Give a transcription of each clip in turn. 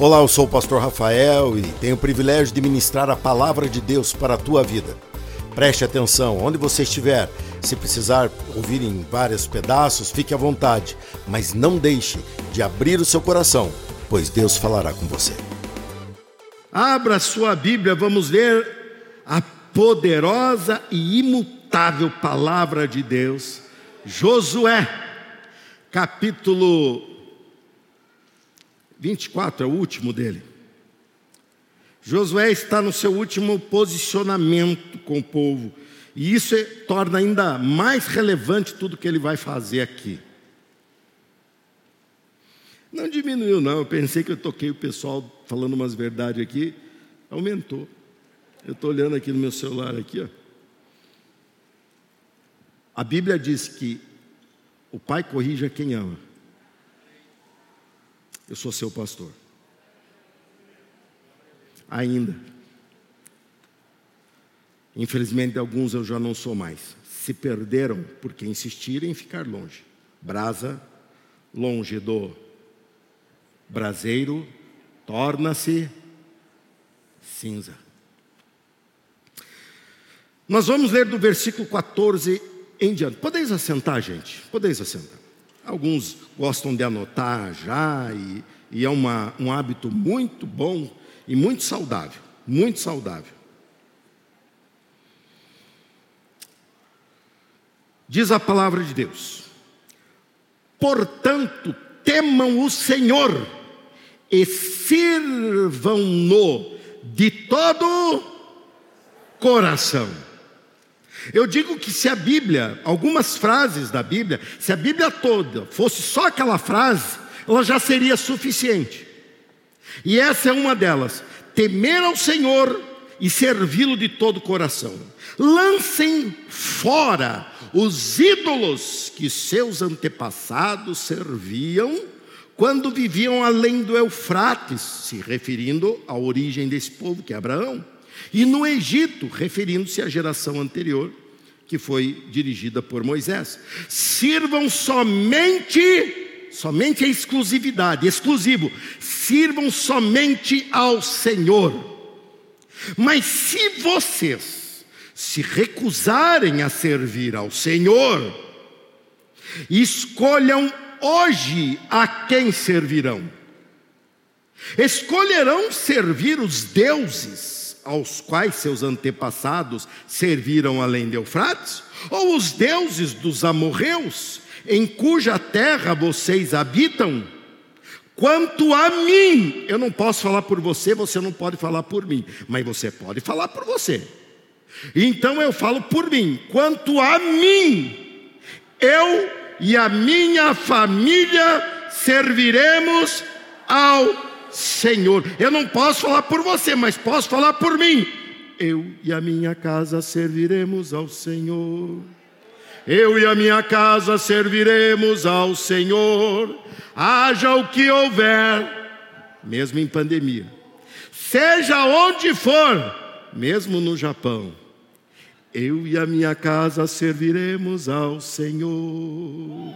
Olá, eu sou o pastor Rafael e tenho o privilégio de ministrar a palavra de Deus para a tua vida. Preste atenção, onde você estiver, se precisar ouvir em vários pedaços, fique à vontade, mas não deixe de abrir o seu coração, pois Deus falará com você. Abra sua Bíblia, vamos ler a poderosa e imutável palavra de Deus, Josué, capítulo 24 é o último dele. Josué está no seu último posicionamento com o povo, e isso é, torna ainda mais relevante tudo que ele vai fazer aqui. Não diminuiu, não. Eu pensei que eu toquei o pessoal falando umas verdades aqui, aumentou. Eu estou olhando aqui no meu celular aqui, ó. A Bíblia diz que o pai corrige quem ama. Eu sou seu pastor. Ainda. Infelizmente, alguns eu já não sou mais. Se perderam porque insistiram em ficar longe. Brasa, longe do braseiro, torna-se cinza. Nós vamos ler do versículo 14 em diante. Podeis assentar, gente? Podeis assentar. Alguns gostam de anotar já, e, e é uma, um hábito muito bom e muito saudável. Muito saudável. Diz a palavra de Deus: Portanto, temam o Senhor e sirvam-no de todo coração. Eu digo que se a Bíblia, algumas frases da Bíblia, se a Bíblia toda fosse só aquela frase, ela já seria suficiente. E essa é uma delas: temer ao Senhor e servi-lo de todo o coração. Lancem fora os ídolos que seus antepassados serviam quando viviam além do Eufrates, se referindo à origem desse povo, que é Abraão, e no Egito, referindo-se à geração anterior, que foi dirigida por Moisés. Sirvam somente, somente a exclusividade, exclusivo, sirvam somente ao Senhor. Mas se vocês se recusarem a servir ao Senhor, escolham hoje a quem servirão. Escolherão servir os deuses aos quais seus antepassados serviram além de Eufrates, ou os deuses dos amorreus, em cuja terra vocês habitam? Quanto a mim, eu não posso falar por você, você não pode falar por mim, mas você pode falar por você. Então eu falo por mim. Quanto a mim, eu e a minha família serviremos ao Senhor. Eu não posso falar por você, mas posso falar por mim. Eu e a minha casa serviremos ao Senhor. Eu e a minha casa serviremos ao Senhor. Haja o que houver, mesmo em pandemia. Seja onde for, mesmo no Japão eu e a minha casa serviremos ao Senhor.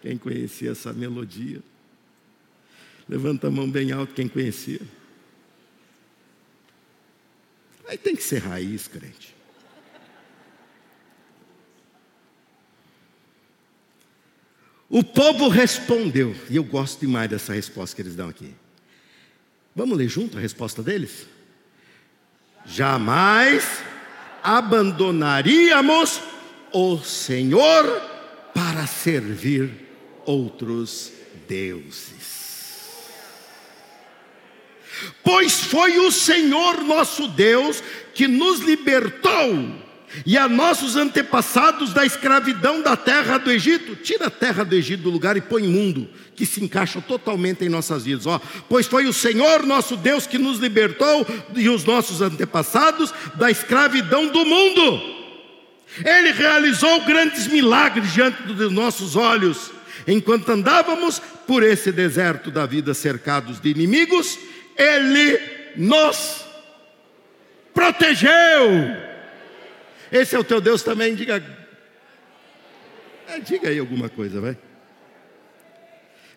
Quem conhecia essa melodia? Levanta a mão bem alto quem conhecia. Aí tem que ser raiz, crente. O povo respondeu, e eu gosto demais dessa resposta que eles dão aqui. Vamos ler junto a resposta deles? jamais abandonaríamos o Senhor para servir outros deuses. Pois foi o Senhor nosso Deus que nos libertou e a nossos antepassados da escravidão da terra do Egito. Tira a terra do Egito do lugar e põe mundo, que se encaixa totalmente em nossas vidas. Ó, pois foi o Senhor nosso Deus que nos libertou e os nossos antepassados da escravidão do mundo. Ele realizou grandes milagres diante dos nossos olhos, enquanto andávamos por esse deserto da vida cercados de inimigos, ele nos protegeu esse é o teu Deus também? Diga. É, diga aí alguma coisa, vai.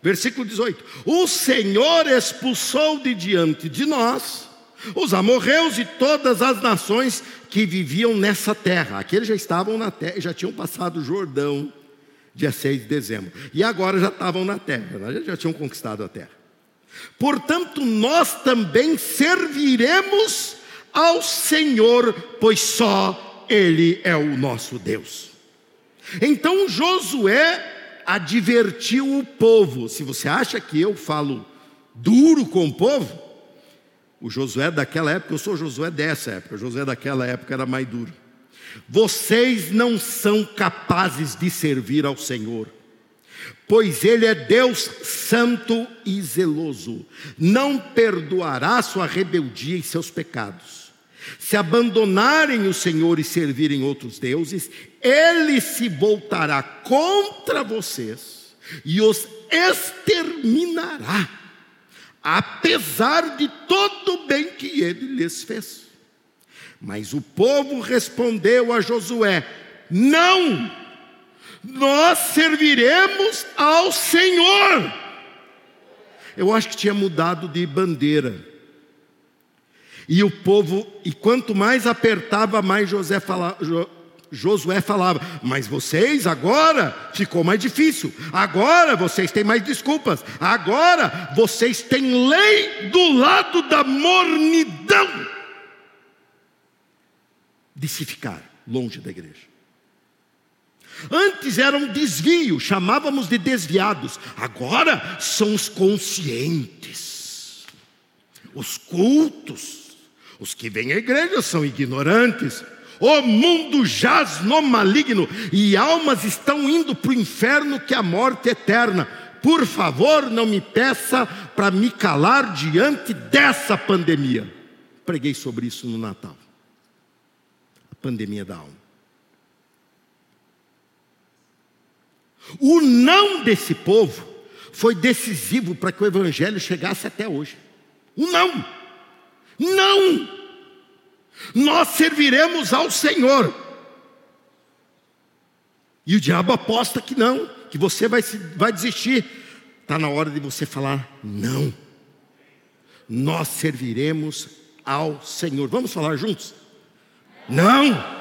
Versículo 18: O Senhor expulsou de diante de nós os amorreus e todas as nações que viviam nessa terra. Aqueles já estavam na terra, já tinham passado o Jordão, dia 6 de dezembro. E agora já estavam na terra, né? já tinham conquistado a terra. Portanto, nós também serviremos ao Senhor, pois só Ele é o nosso Deus. Então Josué advertiu o povo. Se você acha que eu falo duro com o povo, o Josué daquela época, eu sou Josué dessa época, o Josué daquela época era mais duro. Vocês não são capazes de servir ao Senhor, pois Ele é Deus santo e zeloso, não perdoará sua rebeldia e seus pecados. Se abandonarem o Senhor e servirem outros deuses, ele se voltará contra vocês e os exterminará, apesar de todo o bem que ele lhes fez. Mas o povo respondeu a Josué: Não, nós serviremos ao Senhor. Eu acho que tinha mudado de bandeira. E o povo, e quanto mais apertava, mais José falava, Josué falava: Mas vocês agora ficou mais difícil, agora vocês têm mais desculpas, agora vocês têm lei do lado da mornidão de se ficar longe da igreja. Antes era um desvio, chamávamos de desviados, agora são os conscientes, os cultos, os que vêm à igreja são ignorantes o mundo jaz no maligno e almas estão indo para o inferno que é a morte eterna. Por favor, não me peça para me calar diante dessa pandemia. Preguei sobre isso no Natal. A pandemia da alma. O não desse povo foi decisivo para que o evangelho chegasse até hoje. O não. Não nós serviremos ao Senhor. E o diabo aposta que não, que você vai, vai desistir. Está na hora de você falar não. Nós serviremos ao Senhor. Vamos falar juntos? Não.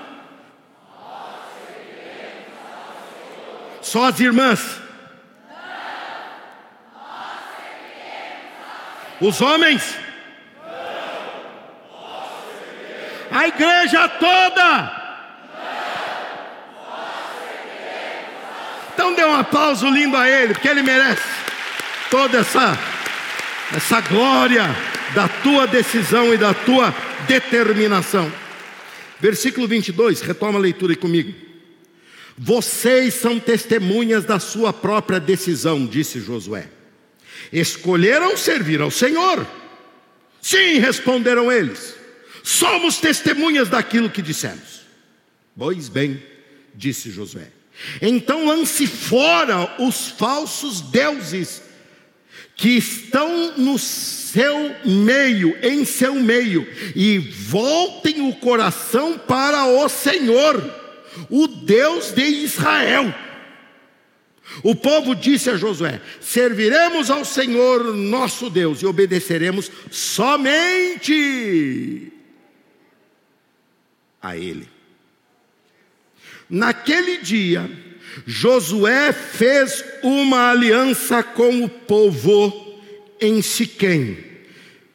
Só as irmãs. Os homens. A igreja toda. Então dê um aplauso lindo a ele, porque ele merece toda essa essa glória da tua decisão e da tua determinação. Versículo 22, retoma a leitura aí comigo. Vocês são testemunhas da sua própria decisão, disse Josué. Escolheram servir ao Senhor. Sim, responderam eles. Somos testemunhas daquilo que dissemos. Pois bem, disse Josué. Então lance fora os falsos deuses que estão no seu meio, em seu meio, e voltem o coração para o Senhor, o Deus de Israel. O povo disse a Josué: Serviremos ao Senhor nosso Deus e obedeceremos somente a ele. Naquele dia, Josué fez uma aliança com o povo em Siquém.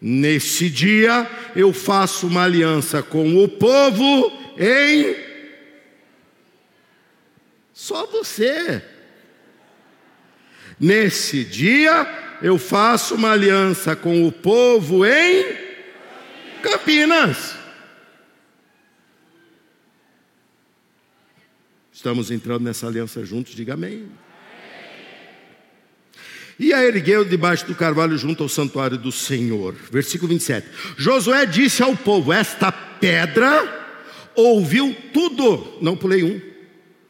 Nesse dia, eu faço uma aliança com o povo em. Só você. Nesse dia, eu faço uma aliança com o povo em Campinas. Estamos entrando nessa aliança juntos, diga amém. E a ergueu debaixo do carvalho junto ao santuário do Senhor. Versículo 27. Josué disse ao povo: Esta pedra ouviu tudo. Não pulei um,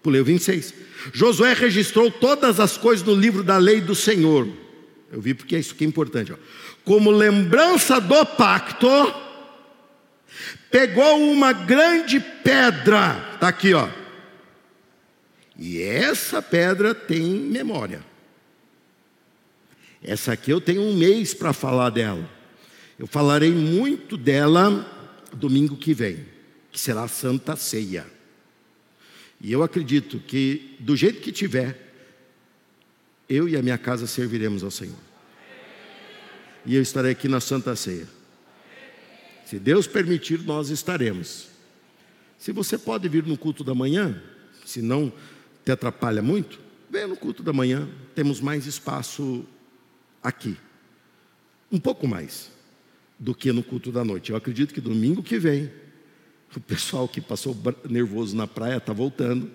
pulei o 26. Josué registrou todas as coisas no livro da lei do Senhor. Eu vi porque é isso que é importante. Ó. Como lembrança do pacto, pegou uma grande pedra. Está aqui, ó e essa pedra tem memória. Essa aqui eu tenho um mês para falar dela. Eu falarei muito dela domingo que vem, que será a Santa Ceia. E eu acredito que, do jeito que tiver, eu e a minha casa serviremos ao Senhor. E eu estarei aqui na Santa Ceia. Se Deus permitir, nós estaremos. Se você pode vir no culto da manhã, se não te atrapalha muito, venha no culto da manhã, temos mais espaço aqui. Um pouco mais do que no culto da noite. Eu acredito que domingo que vem, o pessoal que passou nervoso na praia está voltando.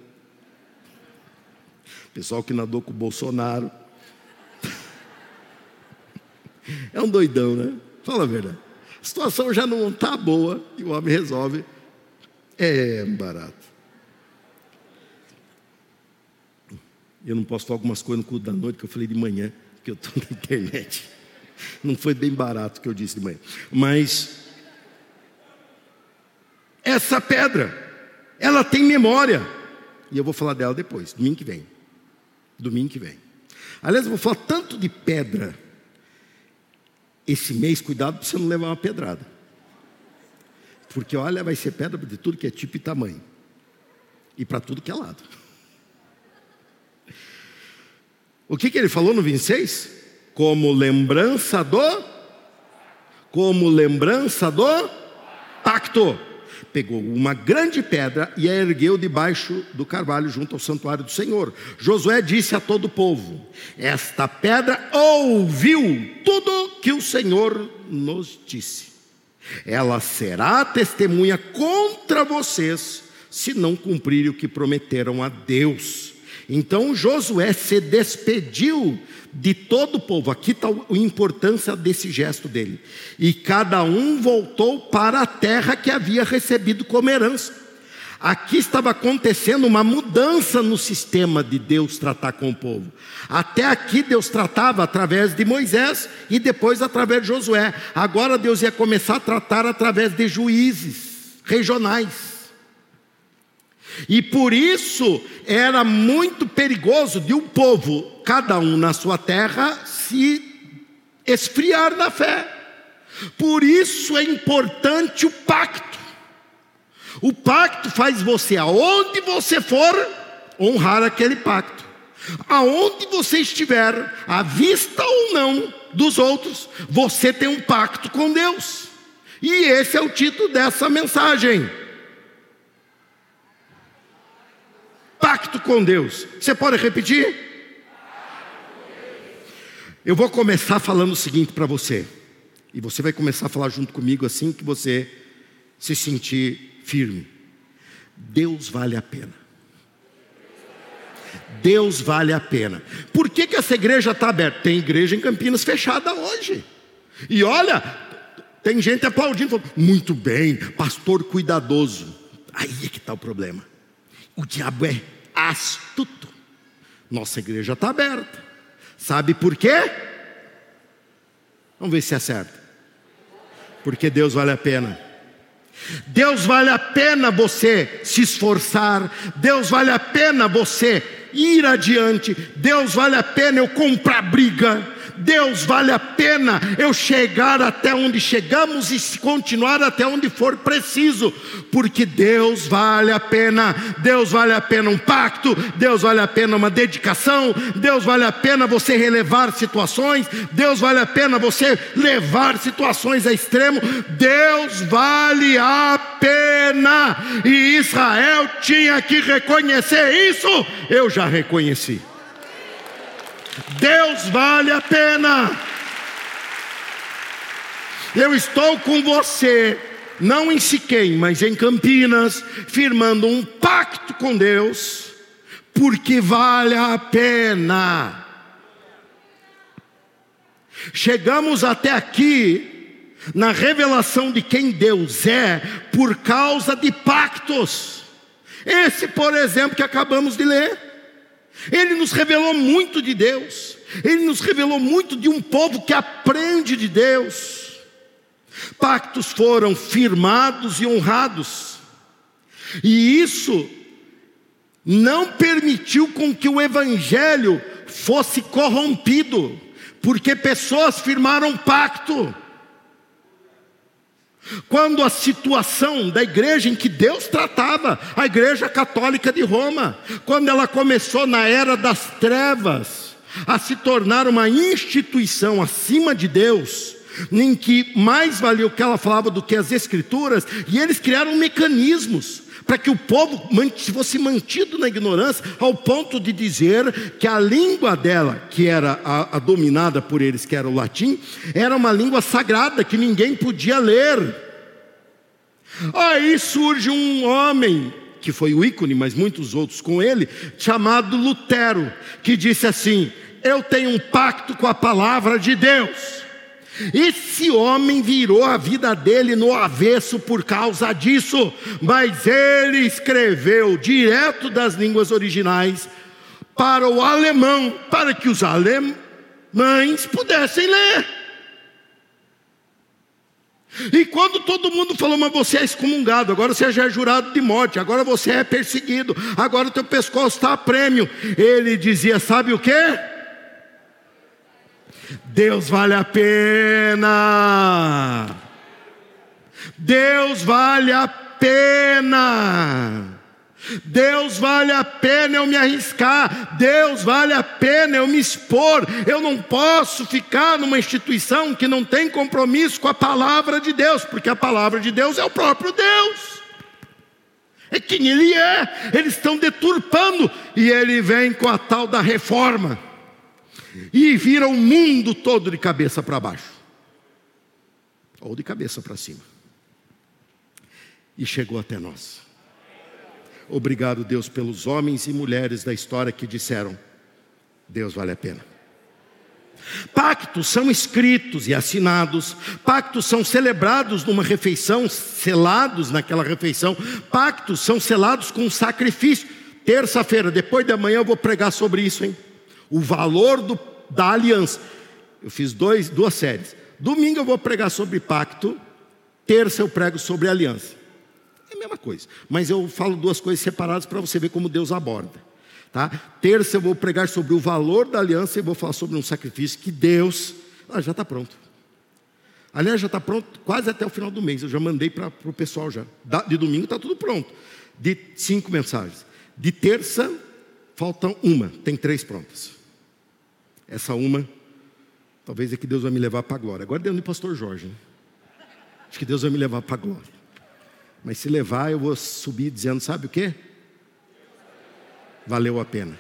O pessoal que nadou com o Bolsonaro. É um doidão, né? Fala a verdade. A situação já não está boa e o homem resolve. É barato. Eu não posso falar algumas coisas no culto da noite que eu falei de manhã, porque eu estou na internet. Não foi bem barato o que eu disse de manhã. Mas essa pedra, ela tem memória. E eu vou falar dela depois, domingo que vem. Domingo que vem. Aliás, eu vou falar tanto de pedra esse mês, cuidado para você não levar uma pedrada. Porque olha, vai ser pedra de tudo que é tipo e tamanho. E para tudo que é lado. O que, que ele falou no 26? Como lembrança do como lembrança do pacto. Pegou uma grande pedra e a ergueu debaixo do carvalho junto ao santuário do Senhor. Josué disse a todo o povo: Esta pedra ouviu tudo que o Senhor nos disse. Ela será testemunha contra vocês se não cumprirem o que prometeram a Deus. Então Josué se despediu de todo o povo. Aqui está a importância desse gesto dele. E cada um voltou para a terra que havia recebido como herança. Aqui estava acontecendo uma mudança no sistema de Deus tratar com o povo. Até aqui Deus tratava através de Moisés e depois através de Josué. Agora Deus ia começar a tratar através de juízes regionais. E por isso era muito perigoso de um povo, cada um na sua terra, se esfriar na fé. Por isso é importante o pacto. O pacto faz você, aonde você for, honrar aquele pacto. Aonde você estiver, à vista ou não dos outros, você tem um pacto com Deus. E esse é o título dessa mensagem. Pacto com Deus. Você pode repetir? Eu vou começar falando o seguinte para você. E você vai começar a falar junto comigo assim que você se sentir firme. Deus vale a pena. Deus vale a pena. Por que, que essa igreja está aberta? Tem igreja em Campinas fechada hoje. E olha, tem gente aplaudindo, falando, muito bem, pastor cuidadoso. Aí é que está o problema. O diabo é astuto. Nossa igreja está aberta. Sabe por quê? Vamos ver se acerta. Porque Deus vale a pena. Deus vale a pena você se esforçar. Deus vale a pena você ir adiante. Deus vale a pena eu comprar briga. Deus vale a pena eu chegar até onde chegamos e continuar até onde for preciso, porque Deus vale a pena, Deus vale a pena um pacto, Deus vale a pena uma dedicação, Deus vale a pena você relevar situações, Deus vale a pena você levar situações a extremo, Deus vale a pena, e Israel tinha que reconhecer isso, eu já reconheci. Deus vale a pena. Eu estou com você, não em Siquém, mas em Campinas, firmando um pacto com Deus, porque vale a pena. Chegamos até aqui na revelação de quem Deus é por causa de pactos. Esse, por exemplo, que acabamos de ler. Ele nos revelou muito de Deus, ele nos revelou muito de um povo que aprende de Deus. Pactos foram firmados e honrados, e isso não permitiu com que o evangelho fosse corrompido. porque pessoas firmaram pacto. Quando a situação da igreja em que Deus tratava, a igreja católica de Roma, quando ela começou na era das trevas, a se tornar uma instituição acima de Deus, em que mais valia o que ela falava do que as escrituras, e eles criaram mecanismos para que o povo fosse mantido na ignorância, ao ponto de dizer que a língua dela, que era a, a dominada por eles, que era o latim, era uma língua sagrada que ninguém podia ler. Aí surge um homem, que foi o ícone, mas muitos outros com ele, chamado Lutero, que disse assim: Eu tenho um pacto com a palavra de Deus. Esse homem virou a vida dele no avesso por causa disso, mas ele escreveu direto das línguas originais para o alemão, para que os alemães pudessem ler. E quando todo mundo falou, mas você é excomungado, agora você já é jurado de morte, agora você é perseguido, agora o teu pescoço está a prêmio. Ele dizia: sabe o que? Deus vale a pena. Deus vale a pena. Deus vale a pena eu me arriscar, Deus vale a pena eu me expor. Eu não posso ficar numa instituição que não tem compromisso com a palavra de Deus, porque a palavra de Deus é o próprio Deus. É quem Ele é, eles estão deturpando, e Ele vem com a tal da reforma e vira o mundo todo de cabeça para baixo, ou de cabeça para cima, e chegou até nós. Obrigado, Deus, pelos homens e mulheres da história que disseram: Deus vale a pena. Pactos são escritos e assinados, pactos são celebrados numa refeição, selados naquela refeição, pactos são selados com sacrifício. Terça-feira, depois de amanhã, eu vou pregar sobre isso, hein? o valor do, da aliança. Eu fiz dois, duas séries. Domingo eu vou pregar sobre pacto, terça eu prego sobre aliança. É a mesma coisa, mas eu falo duas coisas separadas para você ver como Deus aborda. Tá? Terça eu vou pregar sobre o valor da aliança e vou falar sobre um sacrifício que Deus. Ah, já está pronto. Aliás, já está pronto quase até o final do mês. Eu já mandei para o pessoal já. De domingo está tudo pronto. De cinco mensagens. De terça, faltam uma. Tem três prontas. Essa uma, talvez é que Deus vai me levar para a glória. Agora deu no pastor Jorge. Né? Acho que Deus vai me levar para a glória. Mas se levar, eu vou subir dizendo: sabe o que? Valeu a pena.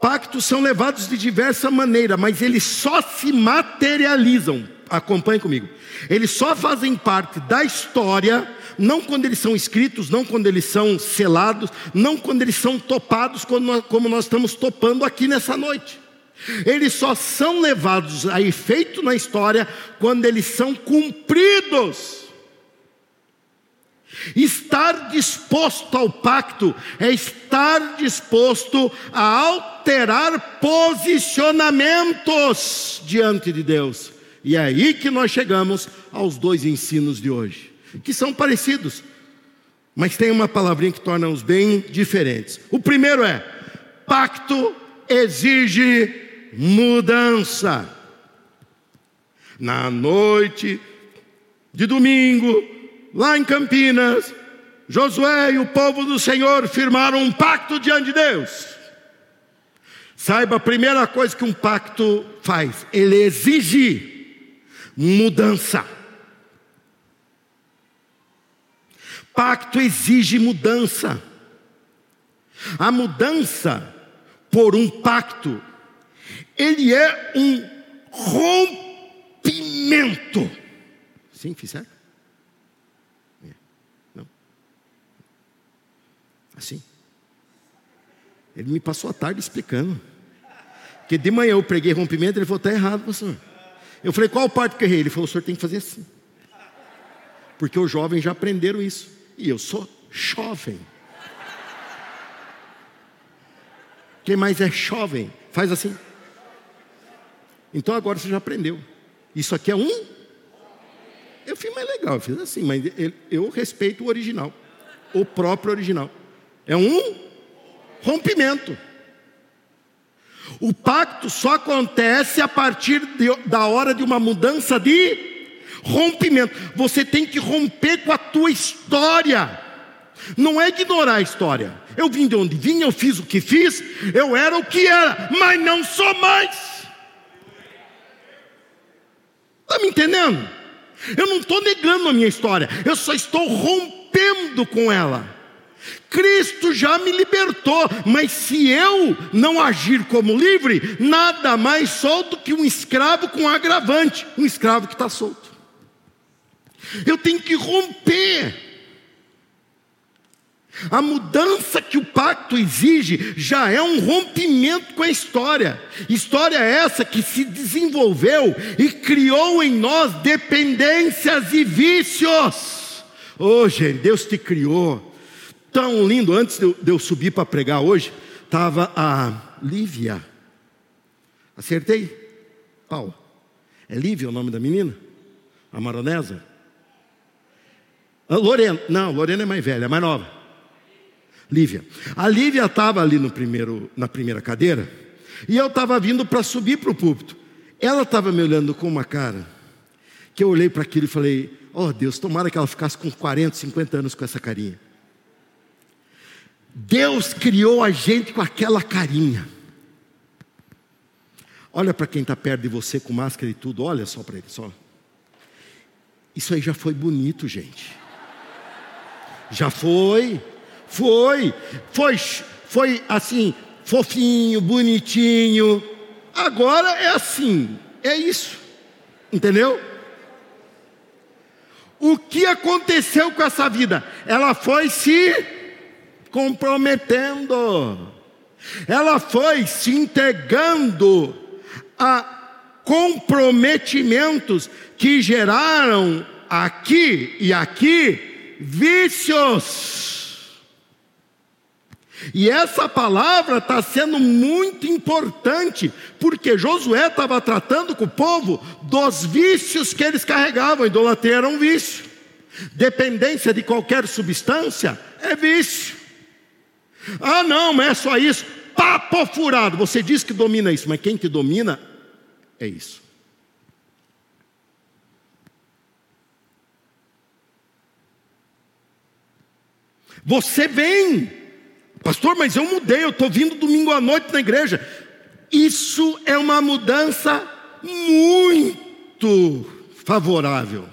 Pactos são levados de diversa maneira, mas eles só se materializam. Acompanhe comigo. Eles só fazem parte da história não quando eles são escritos, não quando eles são selados, não quando eles são topados, como nós estamos topando aqui nessa noite. Eles só são levados a efeito na história quando eles são cumpridos. Estar disposto ao pacto é estar disposto a alterar posicionamentos diante de Deus. E é aí que nós chegamos aos dois ensinos de hoje que são parecidos, mas tem uma palavrinha que torna-os bem diferentes. O primeiro é: pacto exige mudança. Na noite de domingo, lá em Campinas, Josué e o povo do Senhor firmaram um pacto diante de Deus. Saiba a primeira coisa que um pacto faz: ele exige mudança. Pacto exige mudança. A mudança por um pacto, ele é um rompimento. Sim, fiz certo? É. Não. Assim. Ele me passou a tarde explicando. Porque de manhã eu preguei rompimento, ele falou, está errado, pastor. Eu falei, qual parte que eu errei? Ele falou, o senhor tem que fazer assim. Porque os jovens já aprenderam isso. E eu sou jovem. Quem mais é jovem? Faz assim. Então agora você já aprendeu. Isso aqui é um. Eu fiz mais legal, eu fiz assim, mas eu respeito o original. O próprio original. É um rompimento. O pacto só acontece a partir de, da hora de uma mudança de rompimento. Você tem que romper com a tua história. Não é ignorar a história. Eu vim de onde vim, eu fiz o que fiz, eu era o que era, mas não sou mais. Está me entendendo? Eu não estou negando a minha história, eu só estou rompendo com ela. Cristo já me libertou, mas se eu não agir como livre, nada mais solto que um escravo com agravante, um escravo que está solto. Eu tenho que romper. A mudança que o pacto exige já é um rompimento com a história. História essa que se desenvolveu e criou em nós dependências e vícios. Oh, gente, Deus te criou tão lindo. Antes de eu, subir para pregar hoje, estava a Lívia. Acertei? Paulo. É Lívia o nome da menina? A maronesa? A Lorena. Não, Lorena é mais velha, é mais nova. Lívia. A Lívia estava ali no primeiro, na primeira cadeira e eu estava vindo para subir para o púlpito. Ela estava me olhando com uma cara que eu olhei para aquilo e falei: Oh Deus, tomara que ela ficasse com 40, 50 anos com essa carinha. Deus criou a gente com aquela carinha. Olha para quem está perto de você com máscara e tudo, olha só para ele, só. Isso aí já foi bonito, gente. Já foi, foi, foi, foi assim, fofinho, bonitinho. Agora é assim, é isso, entendeu? O que aconteceu com essa vida? Ela foi se comprometendo. Ela foi se entregando a comprometimentos que geraram aqui e aqui vícios. E essa palavra está sendo muito importante, porque Josué estava tratando com o povo dos vícios que eles carregavam. Idolatria era um vício, dependência de qualquer substância é vício. Ah, não, mas é só isso. Papo furado. Você diz que domina isso, mas quem te domina é isso. Você vem, pastor, mas eu mudei, eu estou vindo domingo à noite na igreja. Isso é uma mudança muito favorável.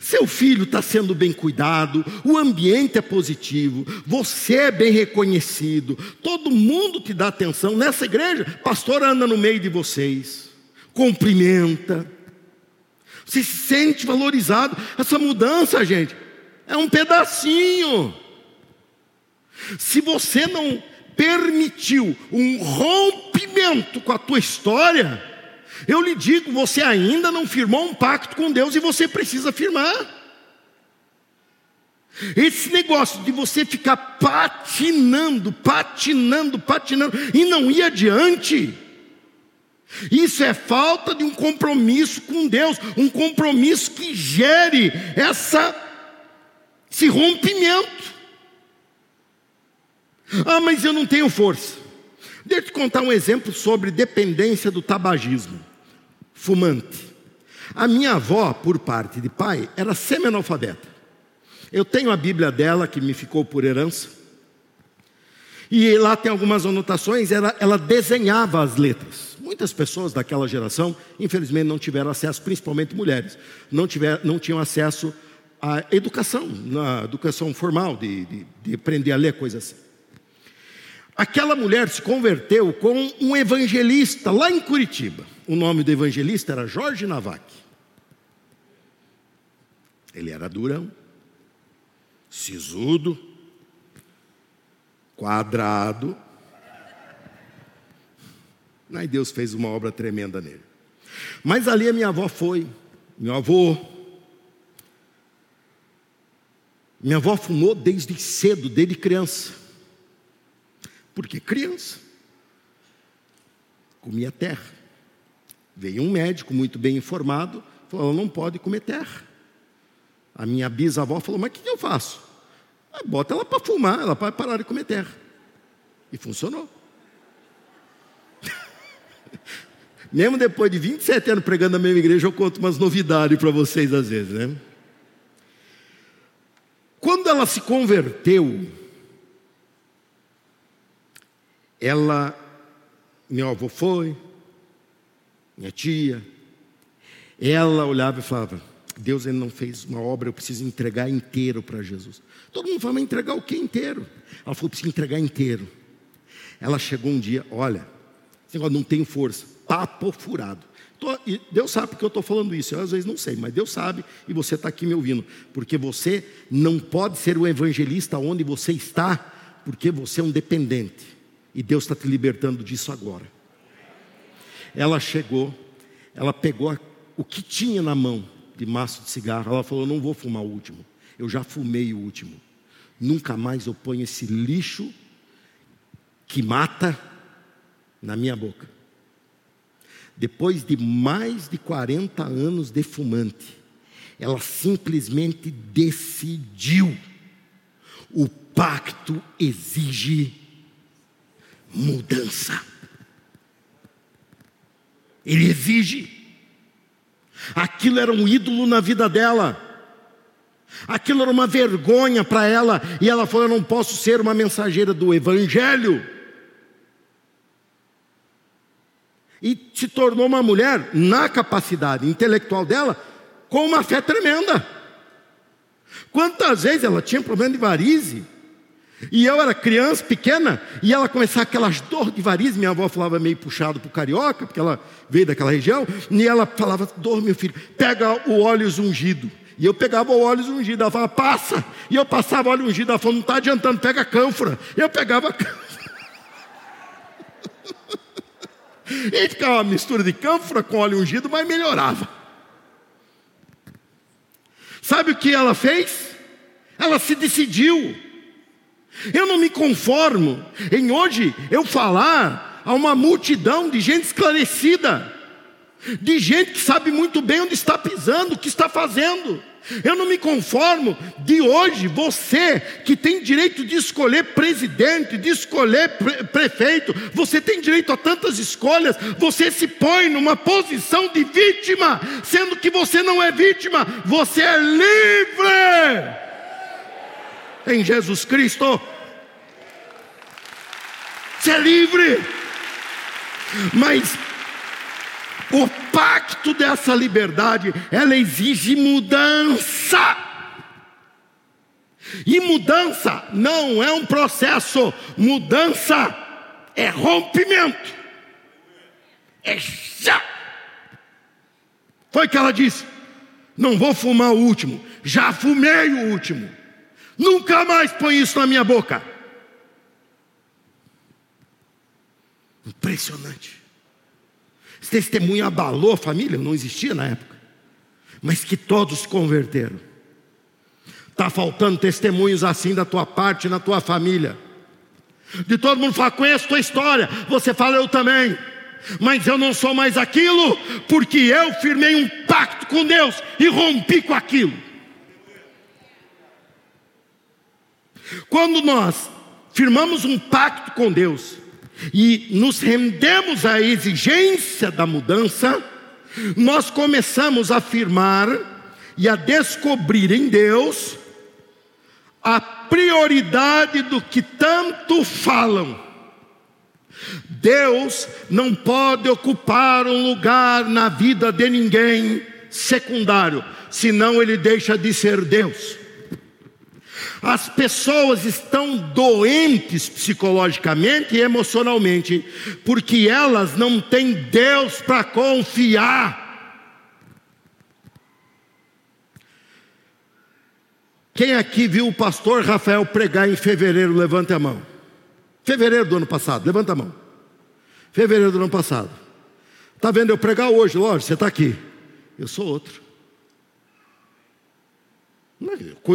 Seu filho está sendo bem cuidado, o ambiente é positivo, você é bem reconhecido, todo mundo te dá atenção. Nessa igreja, pastor anda no meio de vocês, cumprimenta, se sente valorizado. Essa mudança, gente, é um pedacinho. Se você não permitiu um rompimento com a tua história, eu lhe digo, você ainda não firmou um pacto com Deus e você precisa firmar. Esse negócio de você ficar patinando, patinando, patinando e não ir adiante, isso é falta de um compromisso com Deus, um compromisso que gere essa, esse rompimento. Ah, mas eu não tenho força. Deixa eu te contar um exemplo sobre dependência do tabagismo. Fumante. A minha avó, por parte de pai, era semi-analfabeta. Eu tenho a Bíblia dela, que me ficou por herança. E lá tem algumas anotações, ela, ela desenhava as letras. Muitas pessoas daquela geração, infelizmente, não tiveram acesso, principalmente mulheres, não, tiver, não tinham acesso à educação, na educação formal, de, de, de aprender a ler coisas assim. Aquela mulher se converteu com um evangelista lá em Curitiba. O nome do evangelista era Jorge Navac. Ele era durão, sisudo, quadrado. Aí Deus fez uma obra tremenda nele. Mas ali a minha avó foi, meu avô. Minha avó fumou desde cedo, desde criança. Porque criança comia terra. Veio um médico muito bem informado, falou: não pode comer terra. A minha bisavó falou: mas o que eu faço? Ah, bota ela para fumar, ela vai parar de comer terra. E funcionou. Mesmo depois de 27 anos pregando na mesma igreja, eu conto umas novidades para vocês às vezes, né? Quando ela se converteu, ela, meu avô foi, minha tia, ela olhava e falava: Deus ele não fez uma obra, eu preciso entregar inteiro para Jesus. Todo mundo fala, mas entregar o que inteiro? Ela falou: preciso entregar inteiro. Ela chegou um dia, olha, esse negócio não tem força, papo furado. Tô, Deus sabe porque eu estou falando isso, eu às vezes não sei, mas Deus sabe e você está aqui me ouvindo, porque você não pode ser o evangelista onde você está, porque você é um dependente, e Deus está te libertando disso agora. Ela chegou, ela pegou o que tinha na mão de maço de cigarro, ela falou: Não vou fumar o último, eu já fumei o último, nunca mais eu ponho esse lixo que mata na minha boca. Depois de mais de 40 anos de fumante, ela simplesmente decidiu. O pacto exige mudança. Ele exige. Aquilo era um ídolo na vida dela. Aquilo era uma vergonha para ela. E ela falou: Eu não posso ser uma mensageira do Evangelho. e se tornou uma mulher, na capacidade intelectual dela, com uma fé tremenda. Quantas vezes ela tinha problema de varize, e eu era criança, pequena, e ela começava aquelas dor de varize, minha avó falava meio puxado para o carioca, porque ela veio daquela região, e ela falava, dor meu filho, pega o óleo ungido. E eu pegava o óleo ungido, ela falava, passa. E eu passava o óleo ungido, ela falou, não está adiantando, pega a cânfora. Eu pegava a cânfora. E ficava uma mistura de cânfora com óleo ungido, mas melhorava. Sabe o que ela fez? Ela se decidiu. Eu não me conformo em hoje eu falar a uma multidão de gente esclarecida, de gente que sabe muito bem onde está pisando, o que está fazendo. Eu não me conformo de hoje, você que tem direito de escolher presidente, de escolher pre prefeito, você tem direito a tantas escolhas, você se põe numa posição de vítima, sendo que você não é vítima, você é livre em Jesus Cristo. Você é livre, mas o pacto dessa liberdade, ela exige mudança. E mudança não é um processo, mudança é rompimento. É já. Foi que ela disse: Não vou fumar o último, já fumei o último. Nunca mais põe isso na minha boca. Impressionante. Esse testemunho abalou a família, não existia na época, mas que todos converteram. Está faltando testemunhos assim da tua parte, na tua família. De todo mundo fala, conheço tua história. Você fala, eu também. Mas eu não sou mais aquilo, porque eu firmei um pacto com Deus e rompi com aquilo. Quando nós firmamos um pacto com Deus, e nos rendemos à exigência da mudança, nós começamos a afirmar e a descobrir em Deus a prioridade do que tanto falam. Deus não pode ocupar um lugar na vida de ninguém secundário, senão ele deixa de ser Deus. As pessoas estão doentes psicologicamente e emocionalmente, porque elas não têm Deus para confiar. Quem aqui viu o pastor Rafael pregar em fevereiro, levante a mão. Fevereiro do ano passado, levanta a mão. Fevereiro do ano passado. Está vendo eu pregar hoje, lógico, você está aqui. Eu sou outro.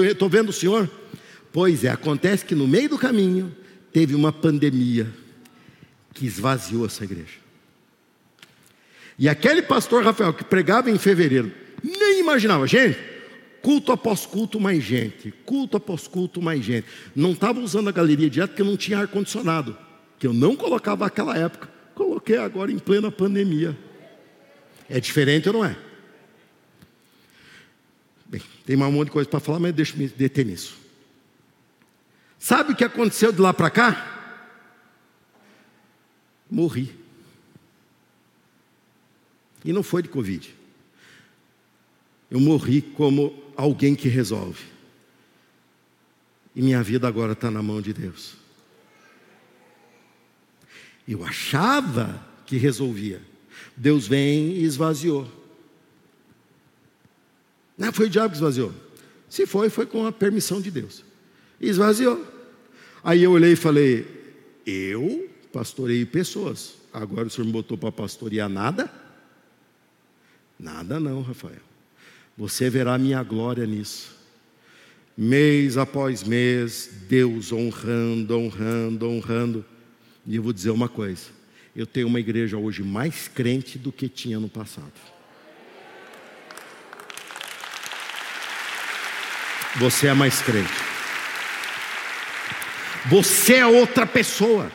Estou vendo o senhor? Pois é, acontece que no meio do caminho teve uma pandemia que esvaziou essa igreja. E aquele pastor Rafael que pregava em fevereiro, nem imaginava, gente, culto após culto mais gente, culto após culto mais gente. Não estava usando a galeria direto porque não tinha ar-condicionado. que eu não colocava naquela época, coloquei agora em plena pandemia. É diferente ou não é? Bem, tem um monte de coisa para falar, mas deixa eu me deter nisso. Sabe o que aconteceu de lá para cá? Morri. E não foi de Covid. Eu morri como alguém que resolve. E minha vida agora está na mão de Deus. Eu achava que resolvia. Deus vem e esvaziou. Não foi o diabo que esvaziou. Se foi, foi com a permissão de Deus. esvaziou. Aí eu olhei e falei: Eu pastorei pessoas. Agora o senhor me botou para pastorear nada? Nada não, Rafael. Você verá minha glória nisso. Mês após mês, Deus honrando, honrando, honrando. E eu vou dizer uma coisa: eu tenho uma igreja hoje mais crente do que tinha no passado. Você é mais crente. Você é outra pessoa.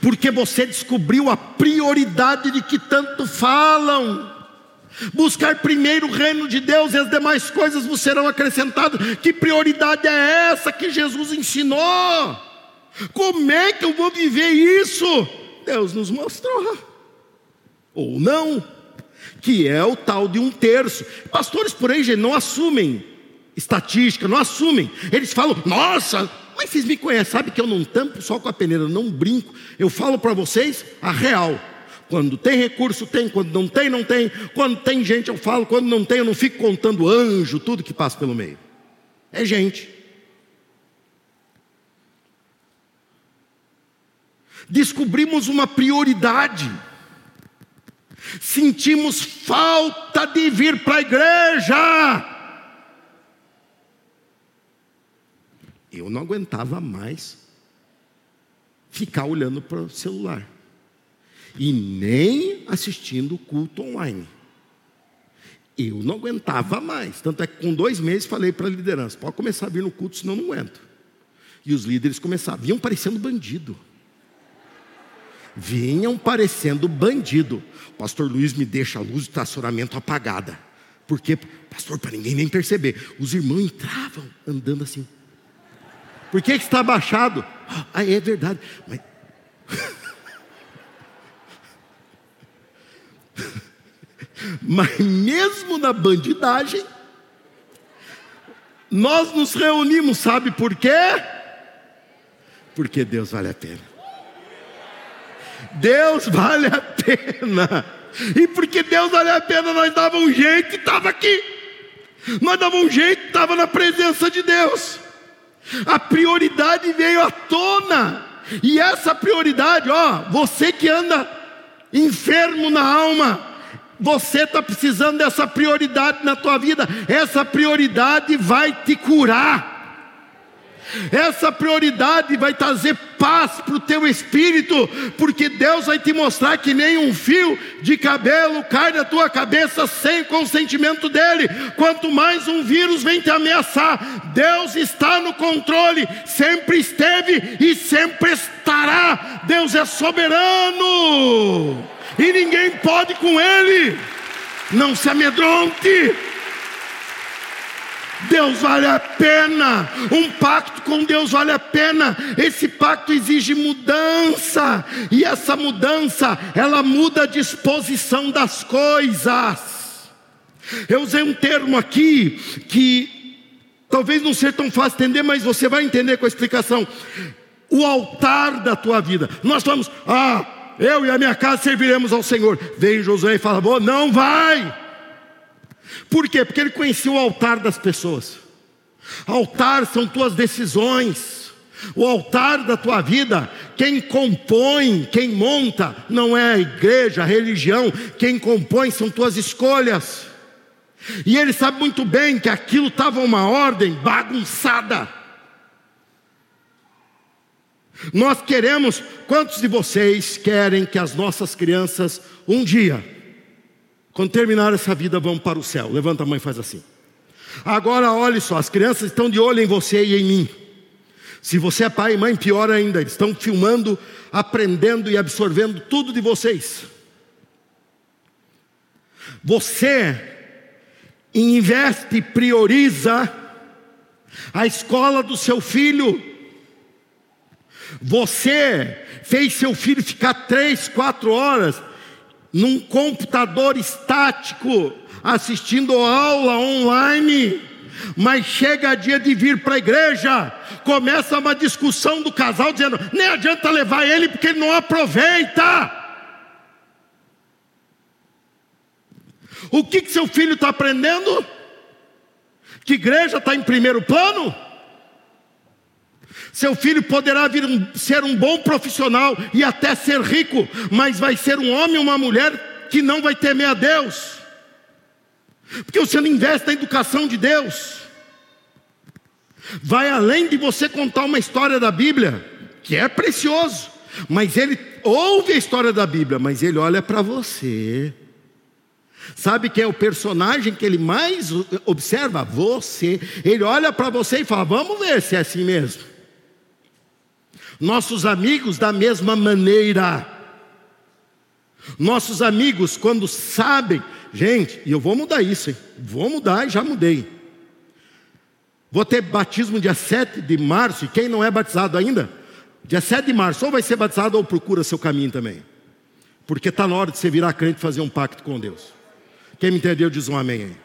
Porque você descobriu a prioridade de que tanto falam. Buscar primeiro o reino de Deus e as demais coisas vos serão acrescentadas. Que prioridade é essa que Jesus ensinou? Como é que eu vou viver isso? Deus nos mostrou. Ou não, que é o tal de um terço. Pastores por aí não assumem estatística, não assumem. Eles falam, nossa, mas vocês me conhecem, sabe que eu não tampo só com a peneira, não brinco. Eu falo para vocês a real. Quando tem recurso, tem. Quando não tem, não tem. Quando tem gente, eu falo. Quando não tem, eu não fico contando anjo, tudo que passa pelo meio. É gente. Descobrimos uma prioridade. Sentimos falta de vir para a igreja. Eu não aguentava mais ficar olhando para o celular e nem assistindo o culto online. Eu não aguentava mais. Tanto é que com dois meses falei para a liderança: pode começar a vir no culto, senão não aguento. E os líderes começaram, vinham parecendo bandido. Vinham parecendo bandido. O pastor Luiz me deixa a luz de estacionamento apagada. Por quê? Pastor, para ninguém nem perceber. Os irmãos entravam andando assim. Por que, que está abaixado? Ah, é verdade. Mas Mas mesmo na bandidagem, nós nos reunimos, sabe por quê? Porque Deus vale a pena. Deus vale a pena. E porque Deus vale a pena, nós dava um jeito e estava aqui. Nós dava um jeito e estava na presença de Deus. A prioridade veio à tona. E essa prioridade, ó, você que anda enfermo na alma, você está precisando dessa prioridade na tua vida. Essa prioridade vai te curar. Essa prioridade vai trazer paz para o teu espírito, porque Deus vai te mostrar que nem um fio de cabelo cai da tua cabeça sem consentimento dele. Quanto mais um vírus vem te ameaçar, Deus está no controle, sempre esteve e sempre estará. Deus é soberano e ninguém pode com ele. Não se amedronte. Deus vale a pena, um pacto com Deus vale a pena. Esse pacto exige mudança, e essa mudança, ela muda a disposição das coisas. Eu usei um termo aqui que talvez não seja tão fácil entender, mas você vai entender com a explicação. O altar da tua vida. Nós falamos, ah, eu e a minha casa serviremos ao Senhor. Vem Josué e fala, não vai. Por quê? Porque ele conhecia o altar das pessoas. Altar são tuas decisões. O altar da tua vida, quem compõe, quem monta, não é a igreja, a religião, quem compõe são tuas escolhas. E ele sabe muito bem que aquilo estava uma ordem bagunçada. Nós queremos, quantos de vocês querem que as nossas crianças um dia quando terminar essa vida, vão para o céu. Levanta a mãe e faz assim. Agora olhe só, as crianças estão de olho em você e em mim. Se você é pai e mãe, pior ainda, eles estão filmando, aprendendo e absorvendo tudo de vocês. Você investe, prioriza a escola do seu filho. Você fez seu filho ficar três, quatro horas num computador estático, assistindo aula online, mas chega dia de vir para a igreja, começa uma discussão do casal dizendo: nem adianta levar ele porque ele não aproveita. O que, que seu filho está aprendendo? Que igreja está em primeiro plano? Seu filho poderá vir um, ser um bom profissional e até ser rico, mas vai ser um homem ou uma mulher que não vai temer a Deus, porque você não investe na educação de Deus. Vai além de você contar uma história da Bíblia, que é precioso, mas ele ouve a história da Bíblia, mas ele olha para você. Sabe quem é o personagem que ele mais observa? Você. Ele olha para você e fala: Vamos ver se é assim mesmo. Nossos amigos, da mesma maneira. Nossos amigos, quando sabem, gente, e eu vou mudar isso, hein? vou mudar e já mudei. Vou ter batismo dia 7 de março, e quem não é batizado ainda, dia 7 de março, ou vai ser batizado ou procura seu caminho também. Porque está na hora de você virar crente e fazer um pacto com Deus. Quem me entendeu diz um amém aí.